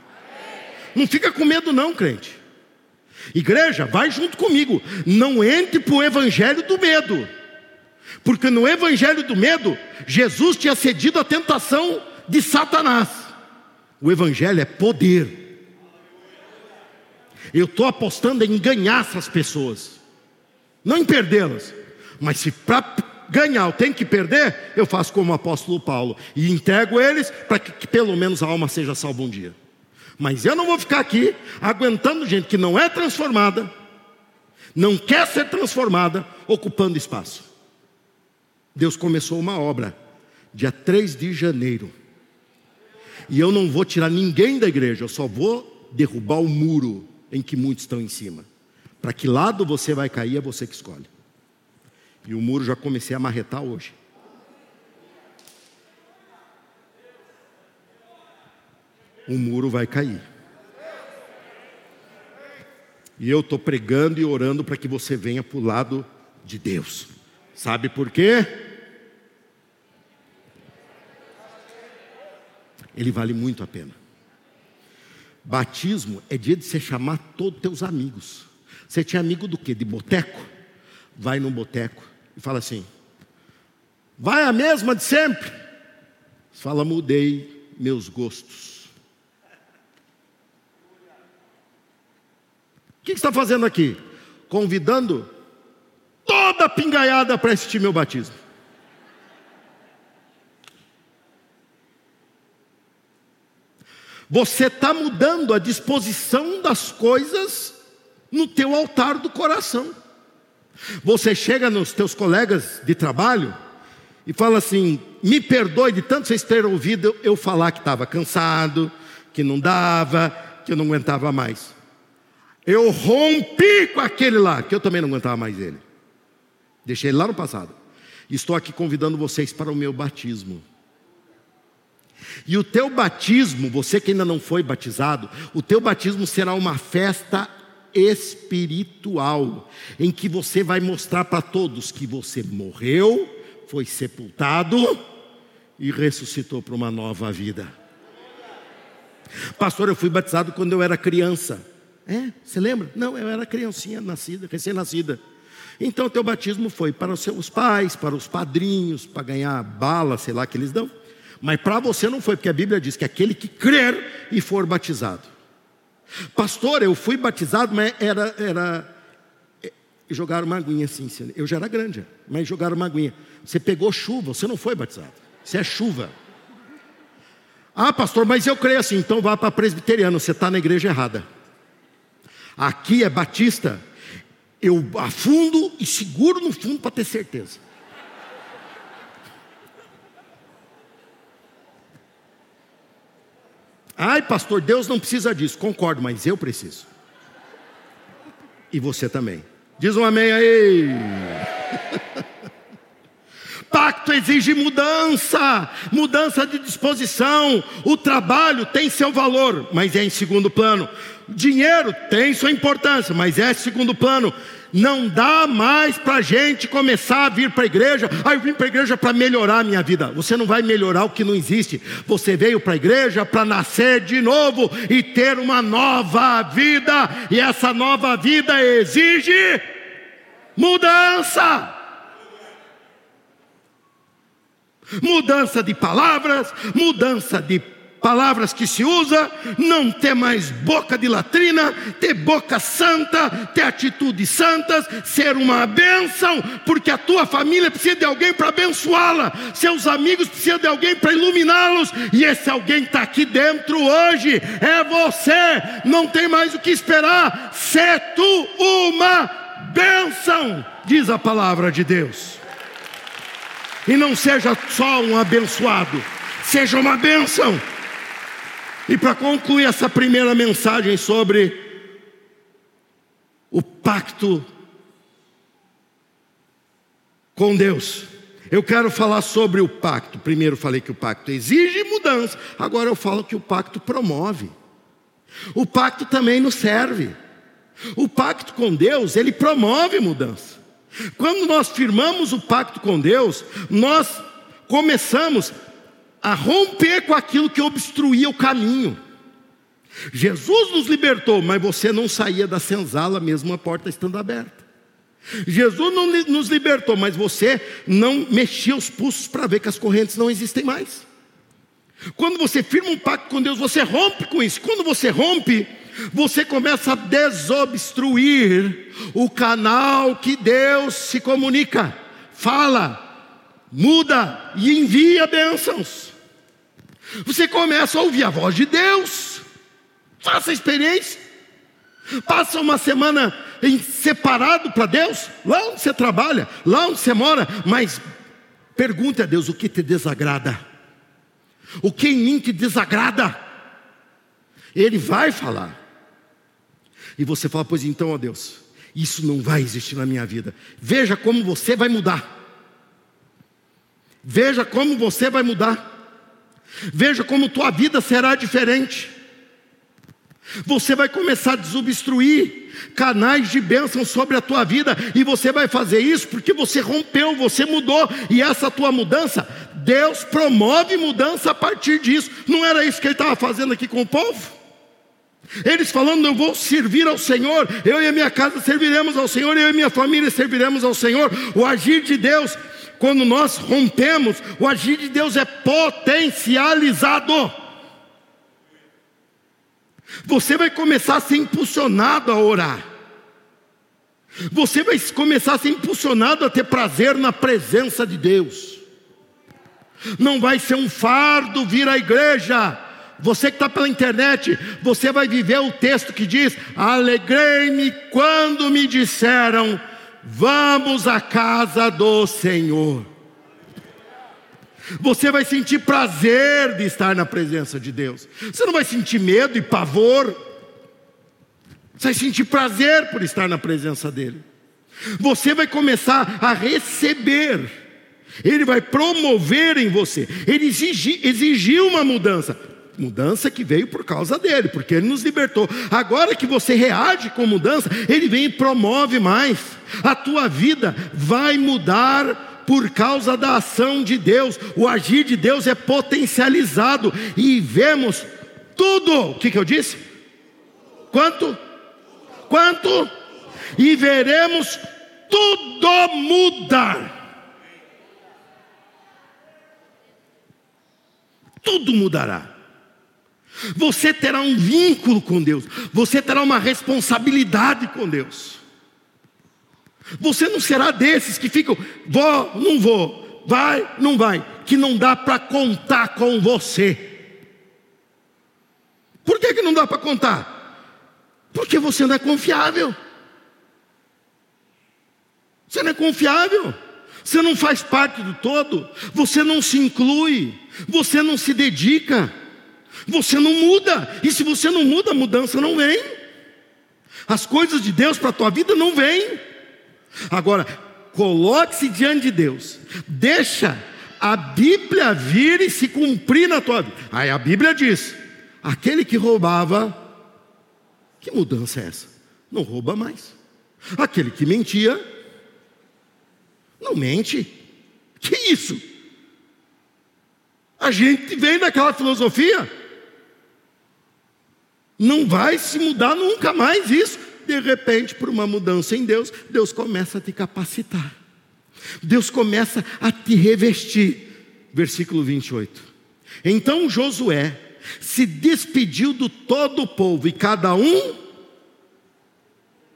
Não fica com medo, não, crente. Igreja, vai junto comigo. Não entre para o evangelho do medo. Porque no evangelho do medo, Jesus tinha cedido à tentação de Satanás. O evangelho é poder. Eu estou apostando em ganhar essas pessoas, não em perdê-las. Mas se para ganhar eu tenho que perder, eu faço como o apóstolo Paulo e entrego eles para que, que pelo menos a alma seja salva um dia. Mas eu não vou ficar aqui aguentando gente que não é transformada, não quer ser transformada, ocupando espaço. Deus começou uma obra, dia 3 de janeiro. E eu não vou tirar ninguém da igreja, eu só vou derrubar o muro em que muitos estão em cima. Para que lado você vai cair é você que escolhe. E o muro já comecei a marretar hoje. O muro vai cair. E eu estou pregando e orando para que você venha para o lado de Deus. Sabe por quê? Ele vale muito a pena. Batismo é dia de você chamar todos os teus amigos. Você tinha amigo do quê? De boteco? Vai num boteco, e fala assim: vai a mesma de sempre? Fala, mudei meus gostos. O que está fazendo aqui? Convidando toda a pingaiada para assistir meu batismo. Você está mudando a disposição das coisas no teu altar do coração. Você chega nos teus colegas de trabalho e fala assim: me perdoe de tanto vocês terem ouvido eu falar que estava cansado, que não dava, que eu não aguentava mais. Eu rompi com aquele lá, que eu também não aguentava mais ele. Deixei ele lá no passado. Estou aqui convidando vocês para o meu batismo. E o teu batismo, você que ainda não foi batizado, o teu batismo será uma festa espiritual, em que você vai mostrar para todos que você morreu, foi sepultado e ressuscitou para uma nova vida. Pastor, eu fui batizado quando eu era criança. É, você lembra? Não, eu era criancinha nascida, recém-nascida. Então o teu batismo foi para os seus pais, para os padrinhos, para ganhar bala, sei lá que eles dão. Mas para você não foi, porque a Bíblia diz que aquele que crer e for batizado. Pastor, eu fui batizado, mas era. era é, jogaram uma aguinha assim. Eu já era grande, mas jogaram uma aguinha. Você pegou chuva, você não foi batizado. Você é chuva. Ah, pastor, mas eu creio assim, então vá para presbiteriano, você está na igreja errada. Aqui é batista, eu afundo e seguro no fundo para ter certeza. Ai, pastor, Deus não precisa disso. Concordo, mas eu preciso. E você também. Diz um amém aí. Pacto exige mudança, mudança de disposição. O trabalho tem seu valor, mas é em segundo plano. Dinheiro tem sua importância, mas é segundo plano. Não dá mais para a gente começar a vir para a igreja. Ah, eu vim para a igreja para melhorar a minha vida. Você não vai melhorar o que não existe. Você veio para a igreja para nascer de novo e ter uma nova vida. E essa nova vida exige mudança. Mudança de palavras, mudança de palavras que se usa, não ter mais boca de latrina, ter boca santa, ter atitudes santas, ser uma bênção, porque a tua família precisa de alguém para abençoá-la, seus amigos precisam de alguém para iluminá-los, e esse alguém está aqui dentro hoje, é você, não tem mais o que esperar, ser tu uma bênção, diz a palavra de Deus. E não seja só um abençoado, seja uma bênção. E para concluir essa primeira mensagem sobre o pacto com Deus, eu quero falar sobre o pacto. Primeiro falei que o pacto exige mudança, agora eu falo que o pacto promove. O pacto também nos serve. O pacto com Deus, ele promove mudança. Quando nós firmamos o pacto com Deus, nós começamos a romper com aquilo que obstruía o caminho. Jesus nos libertou, mas você não saía da senzala mesmo a porta estando aberta. Jesus não nos libertou, mas você não mexia os pulsos para ver que as correntes não existem mais. Quando você firma um pacto com Deus, você rompe com isso. Quando você rompe, você começa a desobstruir o canal que Deus se comunica, fala, muda e envia bênçãos. Você começa a ouvir a voz de Deus. Faça a experiência. Passa uma semana em separado para Deus, lá onde você trabalha, lá onde você mora, mas pergunte a Deus o que te desagrada. O que em mim te desagrada? Ele vai falar. E você fala, pois então, ó Deus, isso não vai existir na minha vida. Veja como você vai mudar. Veja como você vai mudar. Veja como tua vida será diferente. Você vai começar a desobstruir canais de bênção sobre a tua vida, e você vai fazer isso porque você rompeu, você mudou, e essa tua mudança, Deus promove mudança a partir disso. Não era isso que ele estava fazendo aqui com o povo? Eles falando, eu vou servir ao Senhor, eu e a minha casa serviremos ao Senhor, eu e minha família serviremos ao Senhor. O agir de Deus quando nós rompemos, o agir de Deus é potencializado. Você vai começar a ser impulsionado a orar. Você vai começar a ser impulsionado a ter prazer na presença de Deus. Não vai ser um fardo vir à igreja. Você que está pela internet, você vai viver o texto que diz: Alegrei-me quando me disseram Vamos à casa do Senhor. Você vai sentir prazer de estar na presença de Deus. Você não vai sentir medo e pavor. Você vai sentir prazer por estar na presença dEle. Você vai começar a receber. Ele vai promover em você. Ele exigiu uma mudança. Mudança que veio por causa dele, porque ele nos libertou. Agora que você reage com mudança, ele vem e promove mais. A tua vida vai mudar por causa da ação de Deus. O agir de Deus é potencializado e vemos tudo. O que, que eu disse? Quanto? Quanto? E veremos tudo mudar. Tudo mudará. Você terá um vínculo com Deus, você terá uma responsabilidade com Deus. Você não será desses que ficam, vou, não vou, vai, não vai, que não dá para contar com você. Por que, que não dá para contar? Porque você não é confiável. Você não é confiável. Você não faz parte do todo. Você não se inclui. Você não se dedica. Você não muda. E se você não muda, a mudança não vem. As coisas de Deus para a tua vida não vêm. Agora, coloque-se diante de Deus, deixa a Bíblia vir e se cumprir na tua vida. Aí a Bíblia diz: aquele que roubava, que mudança é essa? Não rouba mais. Aquele que mentia, não mente. Que isso? A gente vem daquela filosofia. Não vai se mudar nunca mais isso. De repente, por uma mudança em Deus, Deus começa a te capacitar. Deus começa a te revestir. Versículo 28. Então Josué se despediu do todo o povo e cada um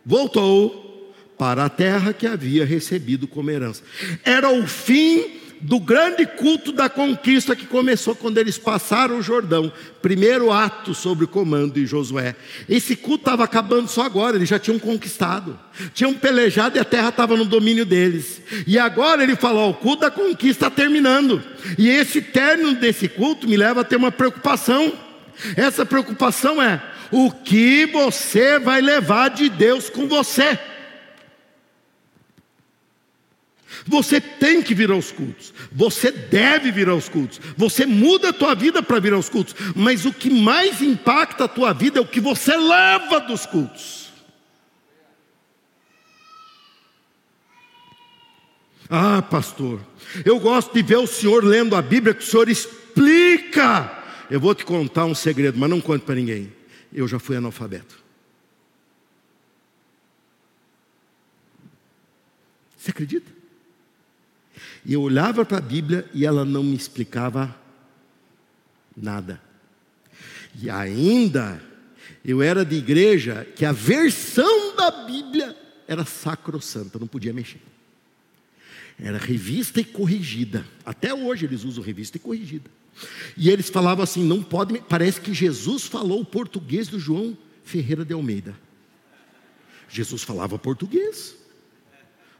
voltou para a terra que havia recebido como herança. Era o fim do grande culto da conquista que começou quando eles passaram o Jordão. Primeiro ato sobre o comando de Josué. Esse culto estava acabando só agora, eles já tinham conquistado. Tinham pelejado e a terra estava no domínio deles. E agora ele falou: o culto da conquista está terminando. E esse término desse culto me leva a ter uma preocupação. Essa preocupação é: o que você vai levar de Deus com você? Você tem que vir aos cultos. Você deve vir aos cultos. Você muda a tua vida para vir aos cultos. Mas o que mais impacta a tua vida é o que você leva dos cultos. Ah, pastor, eu gosto de ver o senhor lendo a Bíblia, que o senhor explica. Eu vou te contar um segredo, mas não conte para ninguém. Eu já fui analfabeto. Você acredita? E eu olhava para a Bíblia e ela não me explicava nada. E ainda eu era de igreja que a versão da Bíblia era sacrossanta, não podia mexer. Era revista e corrigida. Até hoje eles usam revista e corrigida. E eles falavam assim: não pode. Parece que Jesus falou o português do João Ferreira de Almeida. Jesus falava português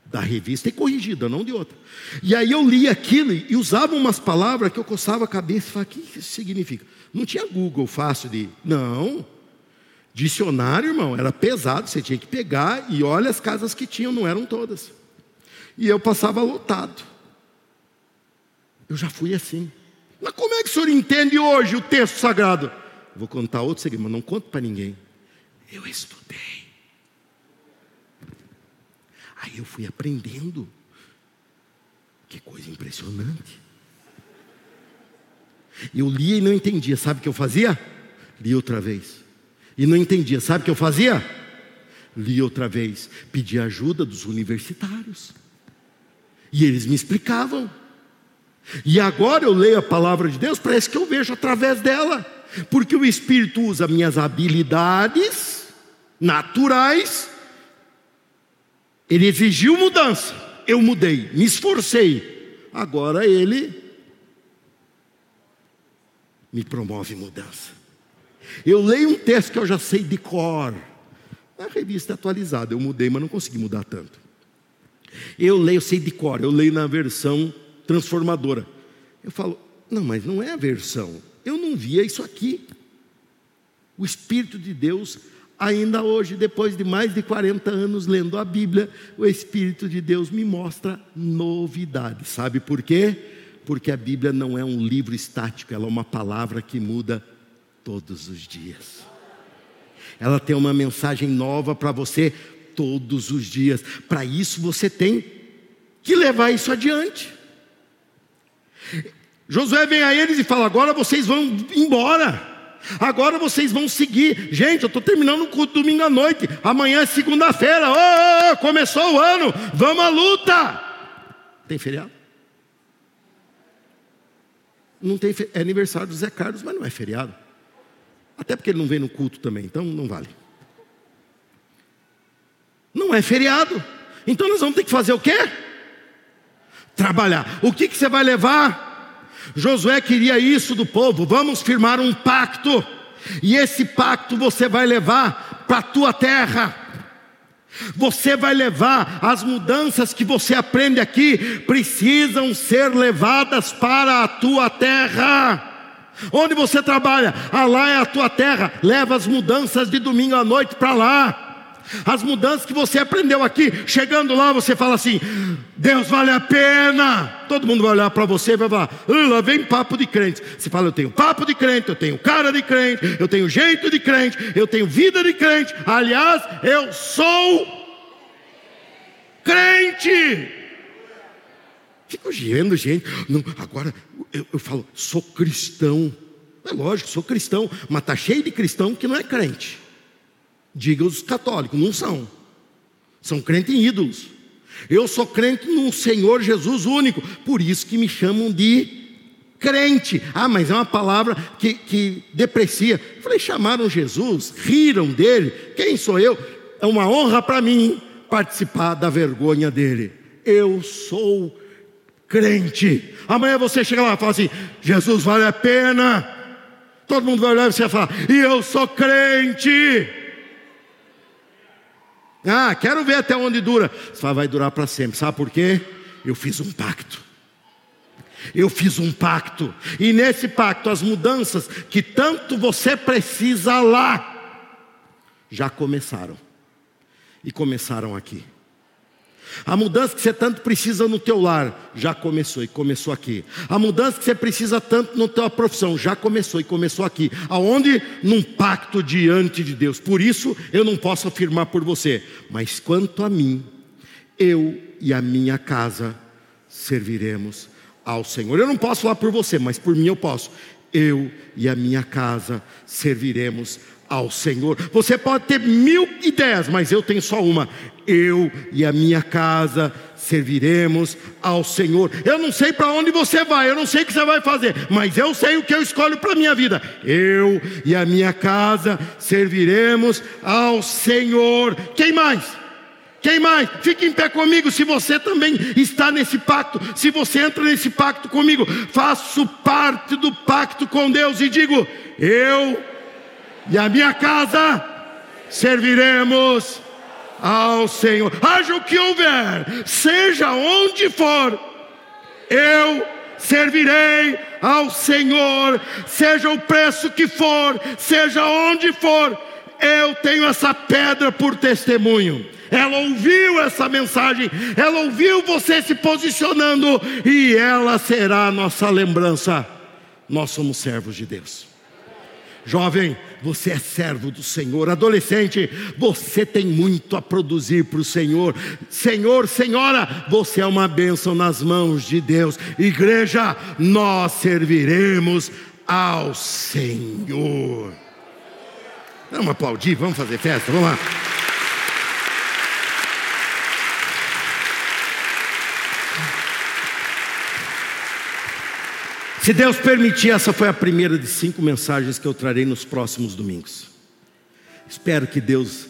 da revista e corrigida, não de outra. E aí eu li aquilo e usava umas palavras que eu coçava a cabeça e falava, o que isso significa? Não tinha Google fácil de. Não. Dicionário, irmão, era pesado, você tinha que pegar e olha as casas que tinham, não eram todas. E eu passava lotado. Eu já fui assim. Mas como é que o senhor entende hoje o texto sagrado? Vou contar outro segredo, mas não conto para ninguém. Eu estudei. Aí eu fui aprendendo. Que coisa impressionante. Eu lia e não entendia. Sabe o que eu fazia? Li outra vez. E não entendia. Sabe o que eu fazia? Li outra vez. Pedi ajuda dos universitários. E eles me explicavam. E agora eu leio a palavra de Deus, parece que eu vejo através dela. Porque o Espírito usa minhas habilidades naturais ele exigiu mudança, eu mudei, me esforcei. Agora ele me promove mudança. Eu leio um texto que eu já sei de cor. Na revista atualizada, eu mudei, mas não consegui mudar tanto. Eu leio, sei de cor, eu leio na versão transformadora. Eu falo, não, mas não é a versão. Eu não via isso aqui. O Espírito de Deus Ainda hoje, depois de mais de 40 anos lendo a Bíblia, o Espírito de Deus me mostra novidades. Sabe por quê? Porque a Bíblia não é um livro estático, ela é uma palavra que muda todos os dias. Ela tem uma mensagem nova para você todos os dias. Para isso você tem que levar isso adiante. Josué vem a eles e fala: agora vocês vão embora. Agora vocês vão seguir. Gente, eu estou terminando o culto domingo à noite. Amanhã é segunda-feira. Oh, oh, começou o ano. Vamos à luta. Tem feriado? Não tem é aniversário do Zé Carlos, mas não é feriado. Até porque ele não vem no culto também, então não vale. Não é feriado. Então nós vamos ter que fazer o quê? Trabalhar. O que, que você vai levar? Josué queria isso do povo: vamos firmar um pacto, e esse pacto você vai levar para a tua terra. Você vai levar as mudanças que você aprende aqui, precisam ser levadas para a tua terra. Onde você trabalha, ah, lá é a tua terra, leva as mudanças de domingo à noite para lá. As mudanças que você aprendeu aqui, chegando lá, você fala assim: Deus vale a pena. Todo mundo vai olhar para você e vai falar: lá vem papo de crente. Você fala: Eu tenho papo de crente, eu tenho cara de crente, eu tenho jeito de crente, eu tenho vida de crente. Aliás, eu sou crente. Fico vendo gente. Não, agora eu, eu falo: Sou cristão. É lógico, sou cristão, mas está cheio de cristão que não é crente. Diga os católicos, não são. São crentes em ídolos. Eu sou crente no Senhor Jesus único, por isso que me chamam de crente. Ah, mas é uma palavra que, que deprecia. Falei, chamaram Jesus, riram dele. Quem sou eu? É uma honra para mim participar da vergonha dele. Eu sou crente. Amanhã você chega lá e fala assim: Jesus vale a pena. Todo mundo vai olhar e você vai falar: e eu sou crente. Ah, quero ver até onde dura. Fala, vai durar para sempre. Sabe por quê? Eu fiz um pacto. Eu fiz um pacto. E nesse pacto, as mudanças que tanto você precisa lá, já começaram. E começaram aqui. A mudança que você tanto precisa no teu lar já começou e começou aqui. A mudança que você precisa tanto na tua profissão já começou e começou aqui. Aonde? Num pacto diante de Deus. Por isso eu não posso afirmar por você, mas quanto a mim, eu e a minha casa serviremos ao Senhor. Eu não posso falar por você, mas por mim eu posso. Eu e a minha casa serviremos ao Senhor. Você pode ter mil ideias, mas eu tenho só uma. Eu e a minha casa serviremos ao Senhor. Eu não sei para onde você vai, eu não sei o que você vai fazer, mas eu sei o que eu escolho para a minha vida. Eu e a minha casa serviremos ao Senhor. Quem mais? Quem mais? Fique em pé comigo se você também está nesse pacto. Se você entra nesse pacto comigo, faço parte do pacto com Deus e digo: Eu e a minha casa serviremos ao Senhor. Haja o que houver, seja onde for, eu servirei ao Senhor, seja o preço que for, seja onde for, eu tenho essa pedra por testemunho. Ela ouviu essa mensagem, ela ouviu você se posicionando, e ela será nossa lembrança. Nós somos servos de Deus. Jovem, você é servo do Senhor. Adolescente, você tem muito a produzir para o Senhor. Senhor, senhora, você é uma bênção nas mãos de Deus. Igreja, nós serviremos ao Senhor. Vamos aplaudir, vamos fazer festa, vamos lá. Se Deus permitir, essa foi a primeira de cinco mensagens que eu trarei nos próximos domingos. Espero que Deus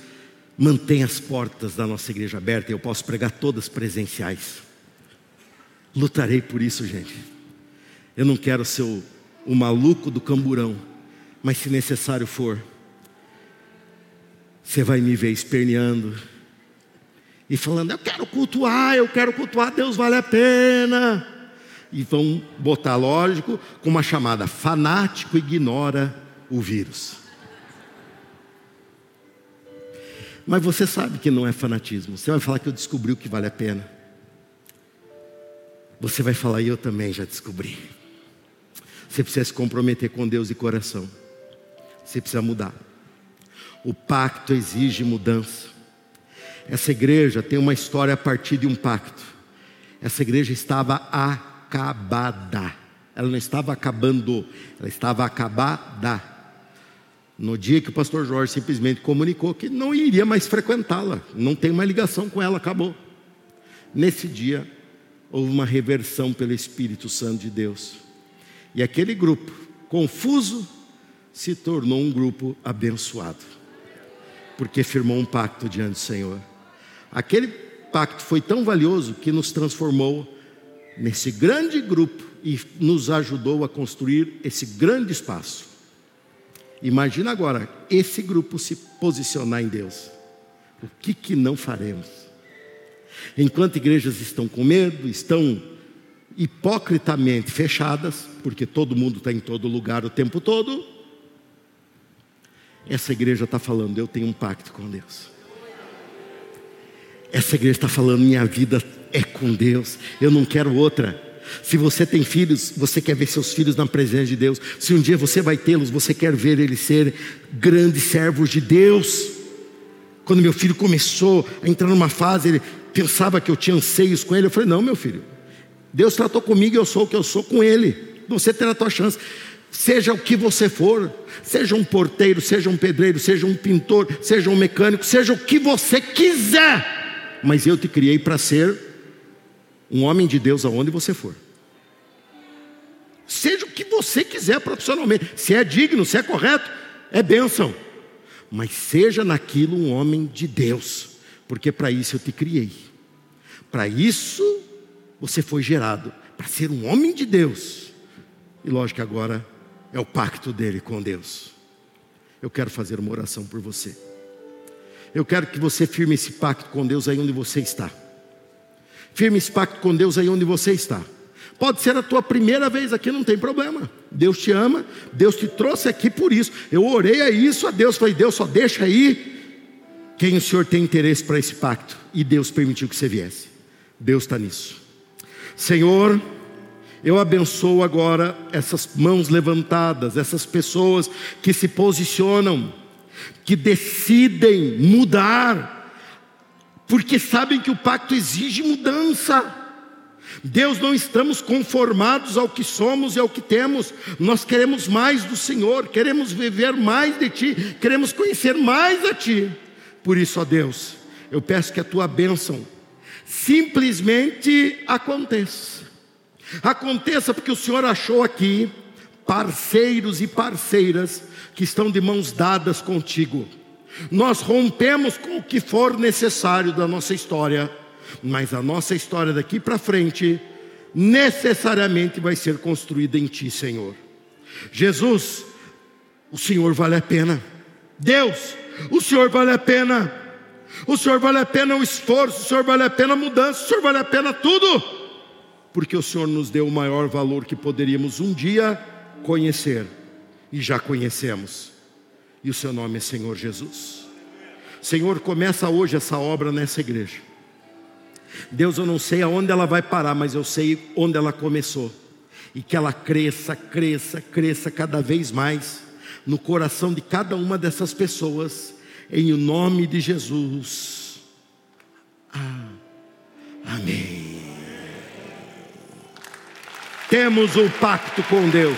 mantenha as portas da nossa igreja abertas e eu posso pregar todas presenciais. Lutarei por isso, gente. Eu não quero ser o, o maluco do camburão, mas se necessário for, você vai me ver esperneando e falando: Eu quero cultuar, eu quero cultuar, Deus vale a pena e vão botar, lógico, com uma chamada: fanático ignora o vírus. Mas você sabe que não é fanatismo. Você vai falar que eu descobri o que vale a pena. Você vai falar, e eu também já descobri. Você precisa se comprometer com Deus de coração. Você precisa mudar. O pacto exige mudança. Essa igreja tem uma história a partir de um pacto. Essa igreja estava a acabada. Ela não estava acabando, ela estava acabada. No dia que o pastor Jorge simplesmente comunicou que não iria mais frequentá-la, não tem mais ligação com ela, acabou. Nesse dia, houve uma reversão pelo Espírito Santo de Deus. E aquele grupo, confuso, se tornou um grupo abençoado, porque firmou um pacto diante do Senhor. Aquele pacto foi tão valioso que nos transformou nesse grande grupo e nos ajudou a construir esse grande espaço. Imagina agora esse grupo se posicionar em Deus. O que, que não faremos? Enquanto igrejas estão com medo, estão hipocritamente fechadas, porque todo mundo está em todo lugar o tempo todo, essa igreja está falando: eu tenho um pacto com Deus. Essa igreja está falando: minha vida é com Deus, eu não quero outra. Se você tem filhos, você quer ver seus filhos na presença de Deus. Se um dia você vai tê-los, você quer ver eles serem grandes servos de Deus. Quando meu filho começou a entrar numa fase, ele pensava que eu tinha anseios com ele. Eu falei: Não, meu filho, Deus tratou comigo e eu sou o que eu sou com ele. Você terá a tua chance. Seja o que você for, seja um porteiro, seja um pedreiro, seja um pintor, seja um mecânico, seja o que você quiser, mas eu te criei para ser um homem de Deus aonde você for. Seja o que você quiser profissionalmente, se é digno, se é correto, é bênção, mas seja naquilo um homem de Deus, porque para isso eu te criei, para isso você foi gerado, para ser um homem de Deus, e lógico que agora é o pacto dele com Deus. Eu quero fazer uma oração por você. Eu quero que você firme esse pacto com Deus aí onde você está. Firme esse pacto com Deus aí onde você está. Pode ser a tua primeira vez aqui, não tem problema. Deus te ama, Deus te trouxe aqui por isso. Eu orei a isso a Deus, falei, Deus só deixa aí quem o Senhor tem interesse para esse pacto. E Deus permitiu que você viesse. Deus está nisso. Senhor, eu abençoo agora essas mãos levantadas, essas pessoas que se posicionam, que decidem mudar, porque sabem que o pacto exige mudança. Deus, não estamos conformados ao que somos e ao que temos, nós queremos mais do Senhor, queremos viver mais de Ti, queremos conhecer mais a Ti. Por isso, ó Deus, eu peço que a Tua bênção simplesmente aconteça Aconteça porque o Senhor achou aqui parceiros e parceiras que estão de mãos dadas contigo. Nós rompemos com o que for necessário da nossa história, mas a nossa história daqui para frente necessariamente vai ser construída em ti, Senhor. Jesus, o Senhor vale a pena. Deus, o Senhor vale a pena. O Senhor vale a pena o esforço, o Senhor vale a pena a mudança, o Senhor vale a pena tudo porque o Senhor nos deu o maior valor que poderíamos um dia conhecer, e já conhecemos, e o seu nome é Senhor Jesus. Senhor, começa hoje essa obra nessa igreja. Deus, eu não sei aonde ela vai parar, mas eu sei onde ela começou, e que ela cresça, cresça, cresça cada vez mais no coração de cada uma dessas pessoas, em o nome de Jesus. Ah, amém. Temos o pacto com Deus.